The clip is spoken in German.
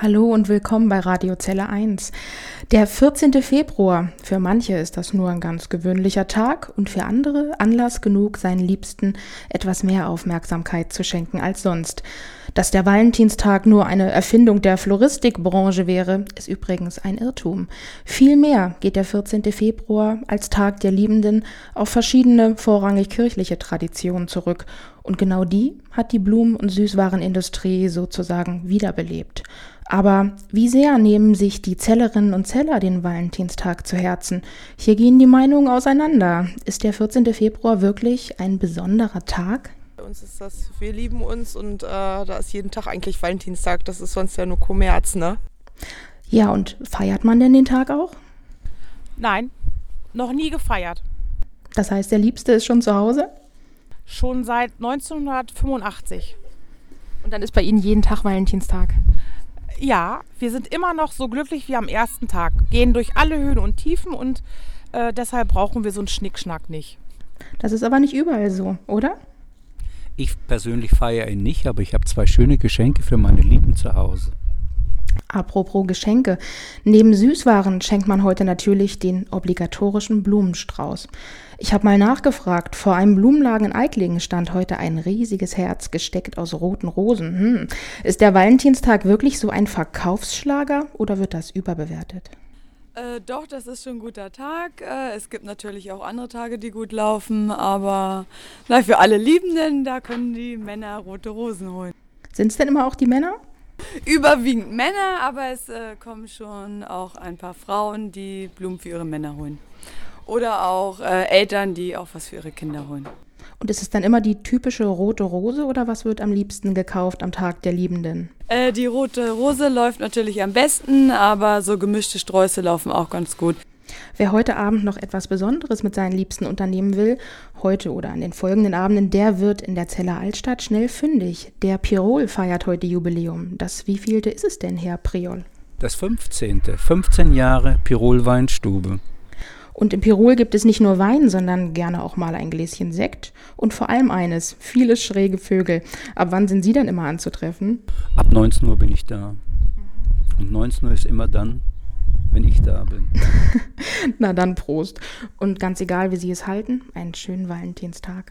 Hallo und willkommen bei Radio Zelle 1. Der 14. Februar. Für manche ist das nur ein ganz gewöhnlicher Tag und für andere Anlass genug, seinen Liebsten etwas mehr Aufmerksamkeit zu schenken als sonst. Dass der Valentinstag nur eine Erfindung der Floristikbranche wäre, ist übrigens ein Irrtum. Vielmehr geht der 14. Februar als Tag der Liebenden auf verschiedene vorrangig kirchliche Traditionen zurück und genau die hat die Blumen- und Süßwarenindustrie sozusagen wiederbelebt. Aber wie sehr nehmen sich die Zellerinnen und Zeller den Valentinstag zu Herzen? Hier gehen die Meinungen auseinander. Ist der 14. Februar wirklich ein besonderer Tag? Uns ist das, wir lieben uns und äh, da ist jeden Tag eigentlich Valentinstag. Das ist sonst ja nur Kommerz, ne? Ja, und feiert man denn den Tag auch? Nein, noch nie gefeiert. Das heißt, der Liebste ist schon zu Hause? Schon seit 1985. Und dann ist bei Ihnen jeden Tag Valentinstag. Ja, wir sind immer noch so glücklich wie am ersten Tag. Gehen durch alle Höhen und Tiefen und äh, deshalb brauchen wir so einen Schnickschnack nicht. Das ist aber nicht überall so, oder? Ich persönlich feiere ihn nicht, aber ich habe zwei schöne Geschenke für meine Lieben zu Hause. Apropos Geschenke. Neben Süßwaren schenkt man heute natürlich den obligatorischen Blumenstrauß. Ich habe mal nachgefragt. Vor einem Blumenladen in Eiklingen stand heute ein riesiges Herz gesteckt aus roten Rosen. Hm. Ist der Valentinstag wirklich so ein Verkaufsschlager oder wird das überbewertet? Äh, doch, das ist schon ein guter Tag. Äh, es gibt natürlich auch andere Tage, die gut laufen, aber na, für alle Liebenden, da können die Männer rote Rosen holen. Sind es denn immer auch die Männer? Überwiegend Männer, aber es äh, kommen schon auch ein paar Frauen, die Blumen für ihre Männer holen. Oder auch äh, Eltern, die auch was für ihre Kinder holen. Und ist es dann immer die typische rote Rose oder was wird am liebsten gekauft am Tag der Liebenden? Äh, die rote Rose läuft natürlich am besten, aber so gemischte Sträuße laufen auch ganz gut. Wer heute Abend noch etwas Besonderes mit seinen Liebsten unternehmen will, heute oder an den folgenden Abenden, der wird in der Zeller Altstadt schnell fündig. Der Pirol feiert heute Jubiläum. Das wievielte ist es denn, Herr Priol? Das 15. 15 Jahre Pirol Weinstube. Und im Pirol gibt es nicht nur Wein, sondern gerne auch mal ein Gläschen Sekt und vor allem eines, viele schräge Vögel. Ab wann sind Sie denn immer anzutreffen? Ab 19 Uhr bin ich da. Und 19 Uhr ist immer dann, wenn ich da bin. Na dann Prost. Und ganz egal, wie Sie es halten, einen schönen Valentinstag.